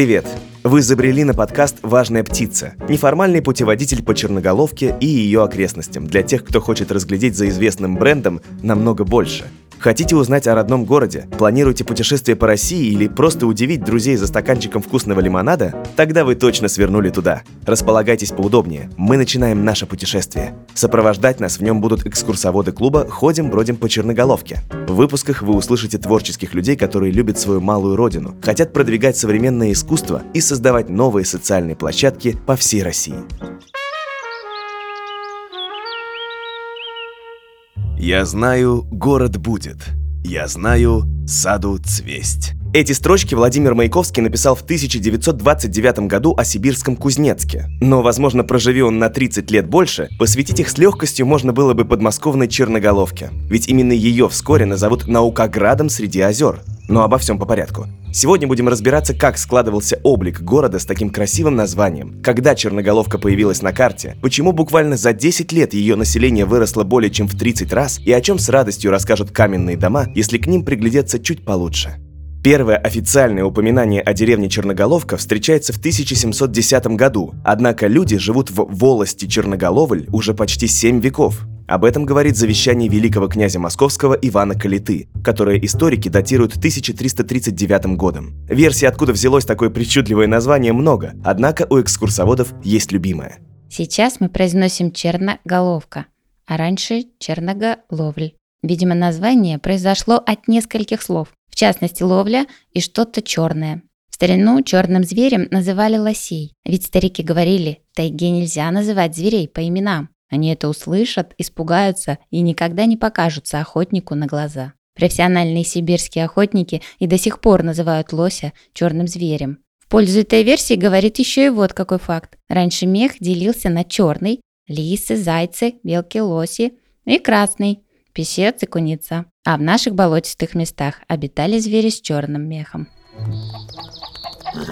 Привет! Вы забрели на подкаст «Важная птица» – неформальный путеводитель по Черноголовке и ее окрестностям для тех, кто хочет разглядеть за известным брендом намного больше – Хотите узнать о родном городе? Планируете путешествие по России или просто удивить друзей за стаканчиком вкусного лимонада? Тогда вы точно свернули туда. Располагайтесь поудобнее. Мы начинаем наше путешествие. Сопровождать нас в нем будут экскурсоводы клуба «Ходим-бродим по Черноголовке». В выпусках вы услышите творческих людей, которые любят свою малую родину, хотят продвигать современное искусство и создавать новые социальные площадки по всей России. Я знаю, город будет. Я знаю, саду цвесть. Эти строчки Владимир Маяковский написал в 1929 году о сибирском Кузнецке. Но, возможно, проживи он на 30 лет больше, посвятить их с легкостью можно было бы подмосковной Черноголовке. Ведь именно ее вскоре назовут Наукоградом среди озер. Но обо всем по порядку. Сегодня будем разбираться, как складывался облик города с таким красивым названием, когда Черноголовка появилась на карте, почему буквально за 10 лет ее население выросло более чем в 30 раз и о чем с радостью расскажут каменные дома, если к ним приглядеться чуть получше. Первое официальное упоминание о деревне Черноголовка встречается в 1710 году, однако люди живут в волости Черноголовль уже почти 7 веков. Об этом говорит завещание великого князя московского Ивана Калиты, которое историки датируют 1339 годом. Версий, откуда взялось такое причудливое название, много, однако у экскурсоводов есть любимая. Сейчас мы произносим черноголовка, а раньше черноголовль. Видимо, название произошло от нескольких слов, в частности ловля и что-то черное. В старину черным зверем называли лосей, ведь старики говорили, тайге нельзя называть зверей по именам. Они это услышат, испугаются и никогда не покажутся охотнику на глаза. Профессиональные сибирские охотники и до сих пор называют лося черным зверем. В пользу этой версии говорит еще и вот какой факт. Раньше мех делился на черный, лисы, зайцы, белки, лоси и красный, песец и куница. А в наших болотистых местах обитали звери с черным мехом.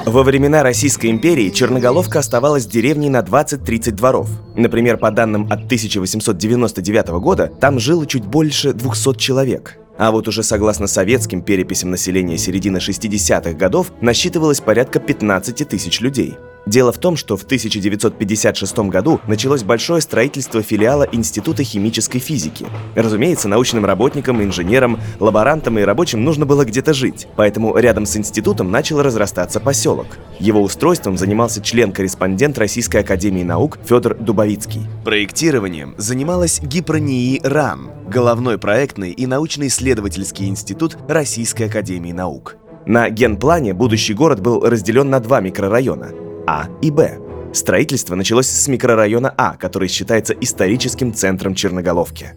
Во времена Российской империи Черноголовка оставалась деревней на 20-30 дворов. Например, по данным от 1899 года, там жило чуть больше 200 человек. А вот уже согласно советским переписям населения середины 60-х годов насчитывалось порядка 15 тысяч людей. Дело в том, что в 1956 году началось большое строительство филиала Института химической физики. Разумеется, научным работникам, инженерам, лаборантам и рабочим нужно было где-то жить, поэтому рядом с институтом начал разрастаться поселок. Его устройством занимался член-корреспондент Российской академии наук Федор Дубовицкий. Проектированием занималась ГИПРОНИИ РАН, головной проектный и научно-исследовательский институт Российской академии наук. На генплане будущий город был разделен на два микрорайона а и Б. Строительство началось с микрорайона А, который считается историческим центром Черноголовки.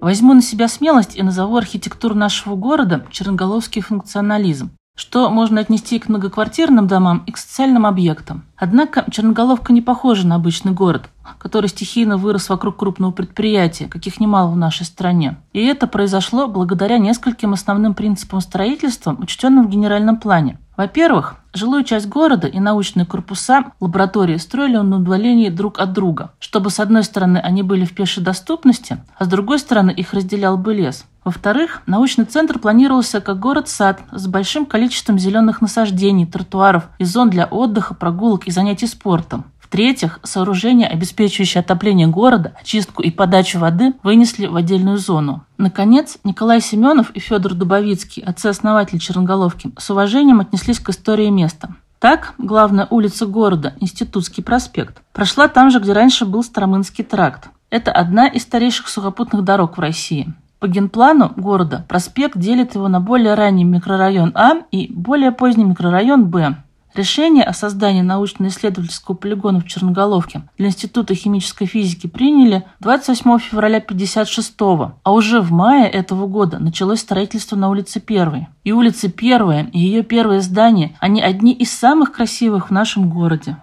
Возьму на себя смелость и назову архитектуру нашего города черноголовский функционализм, что можно отнести к многоквартирным домам и к социальным объектам. Однако Черноголовка не похожа на обычный город, который стихийно вырос вокруг крупного предприятия, каких немало в нашей стране. И это произошло благодаря нескольким основным принципам строительства, учтенным в генеральном плане. Во-первых, жилую часть города и научные корпуса лаборатории строили на удалении друг от друга, чтобы с одной стороны они были в пешей доступности, а с другой стороны их разделял бы лес. Во-вторых, научный центр планировался как город-сад с большим количеством зеленых насаждений, тротуаров и зон для отдыха, прогулок и занятий спортом. В-третьих, сооружения, обеспечивающие отопление города, очистку и подачу воды, вынесли в отдельную зону. Наконец, Николай Семенов и Федор Дубовицкий, отцы-основатели Черноголовки, с уважением отнеслись к истории места. Так, главная улица города, Институтский проспект, прошла там же, где раньше был Старомынский тракт. Это одна из старейших сухопутных дорог в России. По генплану города проспект делит его на более ранний микрорайон А и более поздний микрорайон Б. Решение о создании научно-исследовательского полигона в Черноголовке для Института химической физики приняли 28 февраля 1956 а уже в мае этого года началось строительство на улице Первой. И улица Первая, и ее первое здание, они одни из самых красивых в нашем городе.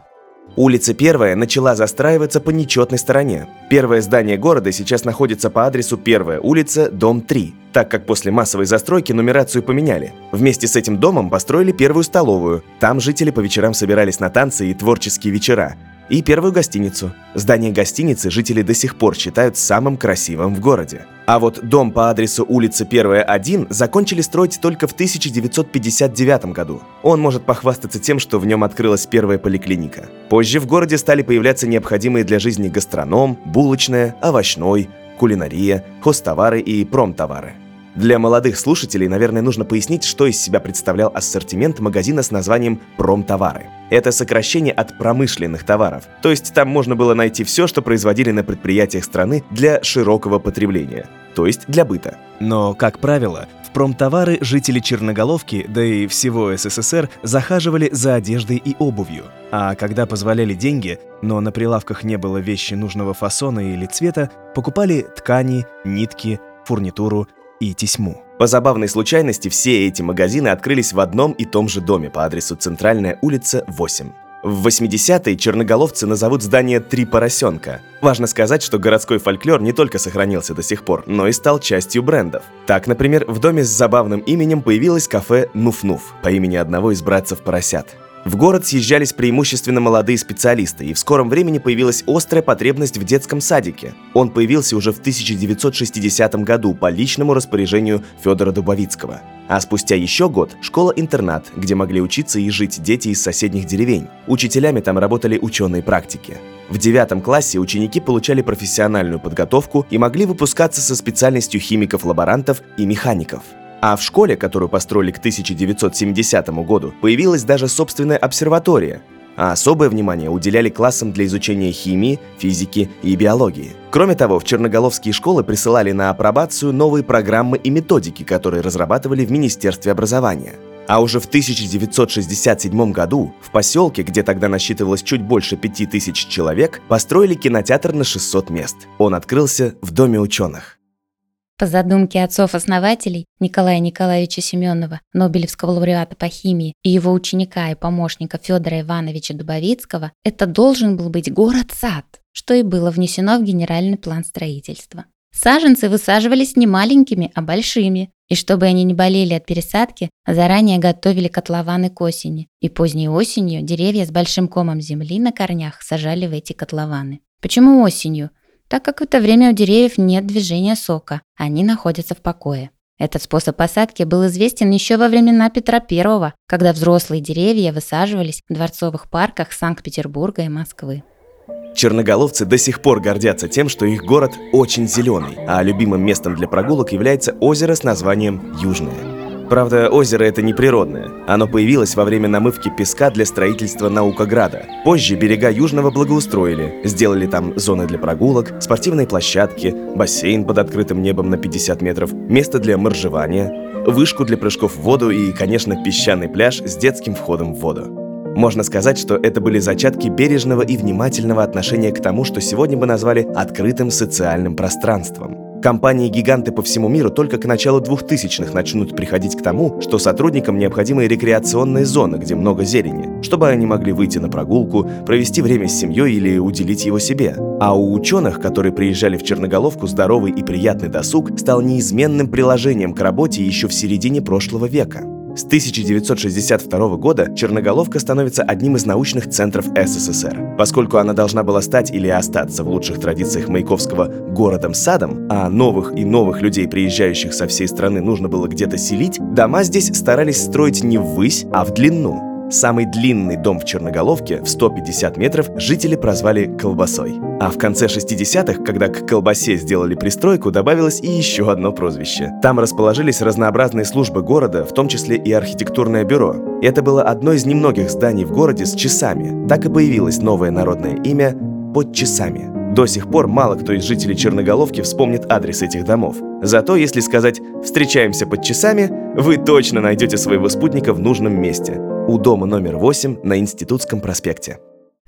Улица Первая начала застраиваться по нечетной стороне. Первое здание города сейчас находится по адресу Первая улица, дом 3, так как после массовой застройки нумерацию поменяли. Вместе с этим домом построили первую столовую. Там жители по вечерам собирались на танцы и творческие вечера. И первую гостиницу. Здание гостиницы жители до сих пор считают самым красивым в городе. А вот дом по адресу улица 1, закончили строить только в 1959 году. Он может похвастаться тем, что в нем открылась первая поликлиника. Позже в городе стали появляться необходимые для жизни гастроном, булочная, овощной, кулинария, хозтовары и промтовары. Для молодых слушателей, наверное, нужно пояснить, что из себя представлял ассортимент магазина с названием «Промтовары». Это сокращение от промышленных товаров, то есть там можно было найти все, что производили на предприятиях страны для широкого потребления, то есть для быта. Но, как правило, в промтовары жители Черноголовки, да и всего СССР, захаживали за одеждой и обувью. А когда позволяли деньги, но на прилавках не было вещи нужного фасона или цвета, покупали ткани, нитки, фурнитуру и тесьму. По забавной случайности все эти магазины открылись в одном и том же доме по адресу Центральная улица, 8. В 80-е черноголовцы назовут здание «Три поросенка». Важно сказать, что городской фольклор не только сохранился до сих пор, но и стал частью брендов. Так, например, в доме с забавным именем появилось кафе «Нуф-Нуф» по имени одного из братцев поросят. В город съезжались преимущественно молодые специалисты, и в скором времени появилась острая потребность в детском садике. Он появился уже в 1960 году по личному распоряжению Федора Дубовицкого. А спустя еще год – школа-интернат, где могли учиться и жить дети из соседних деревень. Учителями там работали ученые практики. В девятом классе ученики получали профессиональную подготовку и могли выпускаться со специальностью химиков-лаборантов и механиков – а в школе, которую построили к 1970 году, появилась даже собственная обсерватория, а особое внимание уделяли классам для изучения химии, физики и биологии. Кроме того, в черноголовские школы присылали на апробацию новые программы и методики, которые разрабатывали в Министерстве образования. А уже в 1967 году в поселке, где тогда насчитывалось чуть больше 5000 человек, построили кинотеатр на 600 мест. Он открылся в Доме ученых. По задумке отцов-основателей Николая Николаевича Семенова, Нобелевского лауреата по химии, и его ученика и помощника Федора Ивановича Дубовицкого, это должен был быть город-сад, что и было внесено в генеральный план строительства. Саженцы высаживались не маленькими, а большими, и чтобы они не болели от пересадки, заранее готовили котлованы к осени, и поздней осенью деревья с большим комом земли на корнях сажали в эти котлованы. Почему осенью? Так как в это время у деревьев нет движения сока, они находятся в покое. Этот способ посадки был известен еще во времена Петра I, когда взрослые деревья высаживались в дворцовых парках Санкт-Петербурга и Москвы. Черноголовцы до сих пор гордятся тем, что их город очень зеленый, а любимым местом для прогулок является озеро с названием Южное. Правда, озеро это не природное. Оно появилось во время намывки песка для строительства Наукограда. Позже берега Южного благоустроили, сделали там зоны для прогулок, спортивные площадки, бассейн под открытым небом на 50 метров, место для моржевания, вышку для прыжков в воду и, конечно, песчаный пляж с детским входом в воду. Можно сказать, что это были зачатки бережного и внимательного отношения к тому, что сегодня бы назвали открытым социальным пространством. Компании-гиганты по всему миру только к началу 2000-х начнут приходить к тому, что сотрудникам необходимы рекреационные зоны, где много зелени, чтобы они могли выйти на прогулку, провести время с семьей или уделить его себе. А у ученых, которые приезжали в Черноголовку, здоровый и приятный досуг стал неизменным приложением к работе еще в середине прошлого века. С 1962 года Черноголовка становится одним из научных центров СССР. Поскольку она должна была стать или остаться в лучших традициях Маяковского городом-садом, а новых и новых людей, приезжающих со всей страны, нужно было где-то селить, дома здесь старались строить не ввысь, а в длину – Самый длинный дом в Черноголовке в 150 метров жители прозвали «колбасой». А в конце 60-х, когда к колбасе сделали пристройку, добавилось и еще одно прозвище. Там расположились разнообразные службы города, в том числе и архитектурное бюро. Это было одно из немногих зданий в городе с часами. Так и появилось новое народное имя «Под часами». До сих пор мало кто из жителей Черноголовки вспомнит адрес этих домов. Зато если сказать «встречаемся под часами», вы точно найдете своего спутника в нужном месте у дома номер 8 на Институтском проспекте.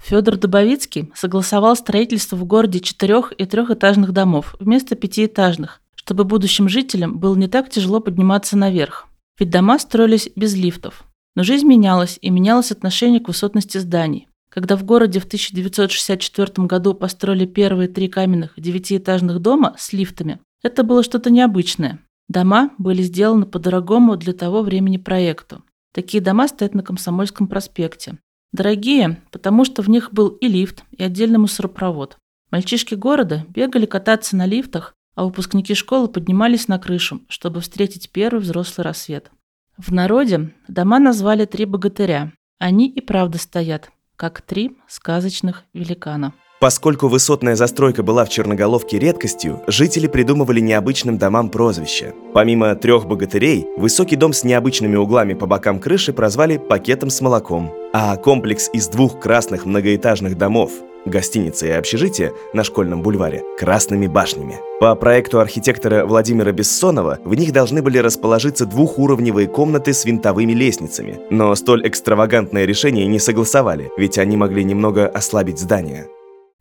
Федор Добовицкий согласовал строительство в городе четырех и трехэтажных домов вместо пятиэтажных, чтобы будущим жителям было не так тяжело подниматься наверх. Ведь дома строились без лифтов. Но жизнь менялась, и менялось отношение к высотности зданий. Когда в городе в 1964 году построили первые три каменных девятиэтажных дома с лифтами, это было что-то необычное. Дома были сделаны по дорогому для того времени проекту. Такие дома стоят на Комсомольском проспекте. Дорогие, потому что в них был и лифт, и отдельный мусоропровод. Мальчишки города бегали кататься на лифтах, а выпускники школы поднимались на крышу, чтобы встретить первый взрослый рассвет. В народе дома назвали «Три богатыря». Они и правда стоят, как три сказочных великана. Поскольку высотная застройка была в Черноголовке редкостью, жители придумывали необычным домам прозвища. Помимо трех богатырей, высокий дом с необычными углами по бокам крыши прозвали «пакетом с молоком», а комплекс из двух красных многоэтажных домов гостиница и общежитие на школьном бульваре красными башнями. По проекту архитектора Владимира Бессонова в них должны были расположиться двухуровневые комнаты с винтовыми лестницами. Но столь экстравагантное решение не согласовали, ведь они могли немного ослабить здание.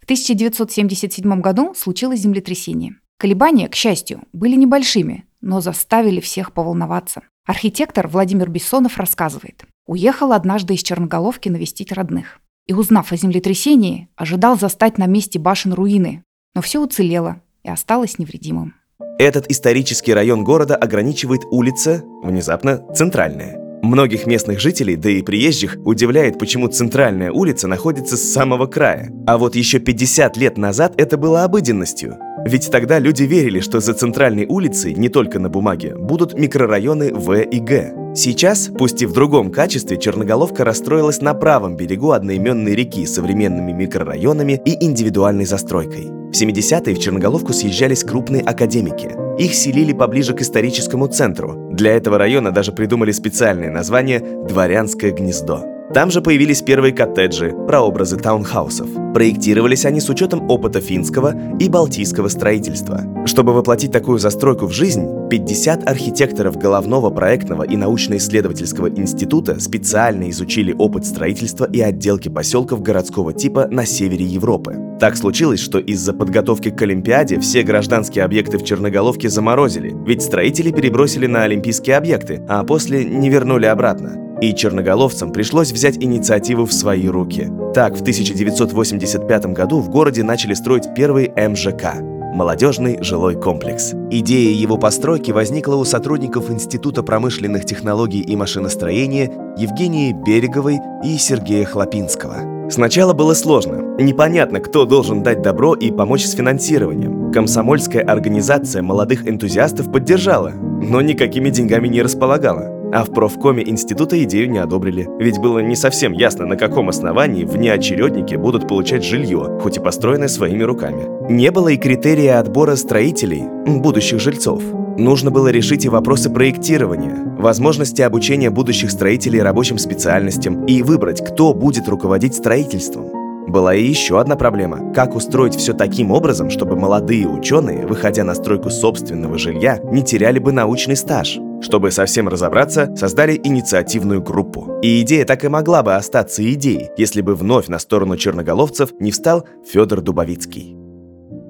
В 1977 году случилось землетрясение. Колебания, к счастью, были небольшими, но заставили всех поволноваться. Архитектор Владимир Бессонов рассказывает. Уехал однажды из Черноголовки навестить родных. И, узнав о землетрясении, ожидал застать на месте башен руины. Но все уцелело и осталось невредимым. Этот исторический район города ограничивает улица, внезапно, центральная. Многих местных жителей, да и приезжих, удивляет, почему центральная улица находится с самого края. А вот еще 50 лет назад это было обыденностью. Ведь тогда люди верили, что за центральной улицей, не только на бумаге, будут микрорайоны В и Г. Сейчас, пусть и в другом качестве, Черноголовка расстроилась на правом берегу одноименной реки с современными микрорайонами и индивидуальной застройкой. В 70-е в Черноголовку съезжались крупные академики. Их селили поближе к историческому центру. Для этого района даже придумали специальное название «Дворянское гнездо». Там же появились первые коттеджи, прообразы таунхаусов. Проектировались они с учетом опыта финского и балтийского строительства. Чтобы воплотить такую застройку в жизнь, 50 архитекторов головного проектного и научно-исследовательского института специально изучили опыт строительства и отделки поселков городского типа на севере Европы. Так случилось, что из-за подготовки к Олимпиаде все гражданские объекты в Черноголовке заморозили, ведь строители перебросили на олимпийские объекты, а после не вернули обратно и черноголовцам пришлось взять инициативу в свои руки. Так, в 1985 году в городе начали строить первый МЖК – молодежный жилой комплекс. Идея его постройки возникла у сотрудников Института промышленных технологий и машиностроения Евгении Береговой и Сергея Хлопинского. Сначала было сложно. Непонятно, кто должен дать добро и помочь с финансированием. Комсомольская организация молодых энтузиастов поддержала, но никакими деньгами не располагала. А в профкоме института идею не одобрили, ведь было не совсем ясно, на каком основании внеочередники будут получать жилье, хоть и построенное своими руками. Не было и критерия отбора строителей, будущих жильцов. Нужно было решить и вопросы проектирования, возможности обучения будущих строителей рабочим специальностям и выбрать, кто будет руководить строительством. Была и еще одна проблема – как устроить все таким образом, чтобы молодые ученые, выходя на стройку собственного жилья, не теряли бы научный стаж – чтобы совсем разобраться, создали инициативную группу. И идея так и могла бы остаться идеей, если бы вновь на сторону черноголовцев не встал Федор Дубовицкий.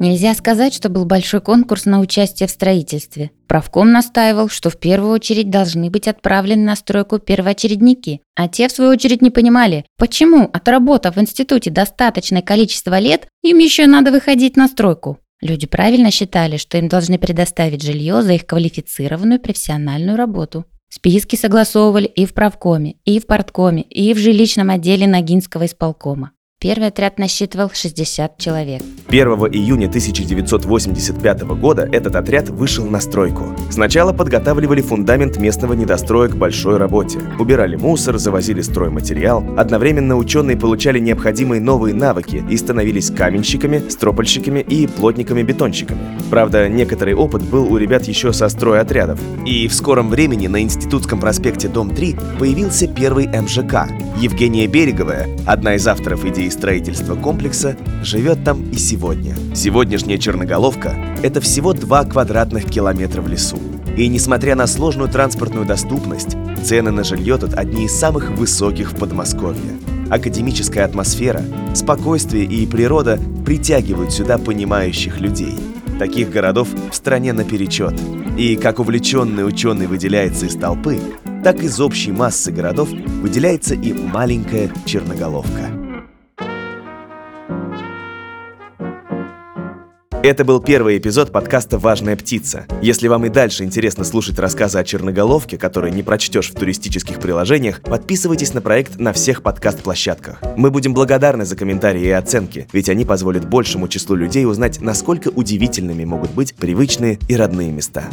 Нельзя сказать, что был большой конкурс на участие в строительстве. Правком настаивал, что в первую очередь должны быть отправлены на стройку первоочередники, а те, в свою очередь, не понимали, почему, отработав в институте достаточное количество лет, им еще надо выходить на стройку. Люди правильно считали, что им должны предоставить жилье за их квалифицированную профессиональную работу. Списки согласовывали и в правкоме, и в порткоме, и в жилищном отделе Ногинского исполкома. Первый отряд насчитывал 60 человек. 1 июня 1985 года этот отряд вышел на стройку. Сначала подготавливали фундамент местного недостроя к большой работе. Убирали мусор, завозили стройматериал. Одновременно ученые получали необходимые новые навыки и становились каменщиками, стропольщиками и плотниками-бетонщиками. Правда, некоторый опыт был у ребят еще со стройотрядов. И в скором времени на Институтском проспекте, дом 3, появился первый МЖК. Евгения Береговая, одна из авторов идеи строительства комплекса, живет там и сегодня. Сегодняшняя Черноголовка – это всего 2 квадратных километра в лесу. И несмотря на сложную транспортную доступность, цены на жилье тут одни из самых высоких в Подмосковье. Академическая атмосфера, спокойствие и природа притягивают сюда понимающих людей. Таких городов в стране наперечет. И как увлеченный ученый выделяется из толпы, так из общей массы городов выделяется и маленькая Черноголовка. Это был первый эпизод подкаста «Важная птица». Если вам и дальше интересно слушать рассказы о черноголовке, которые не прочтешь в туристических приложениях, подписывайтесь на проект на всех подкаст-площадках. Мы будем благодарны за комментарии и оценки, ведь они позволят большему числу людей узнать, насколько удивительными могут быть привычные и родные места.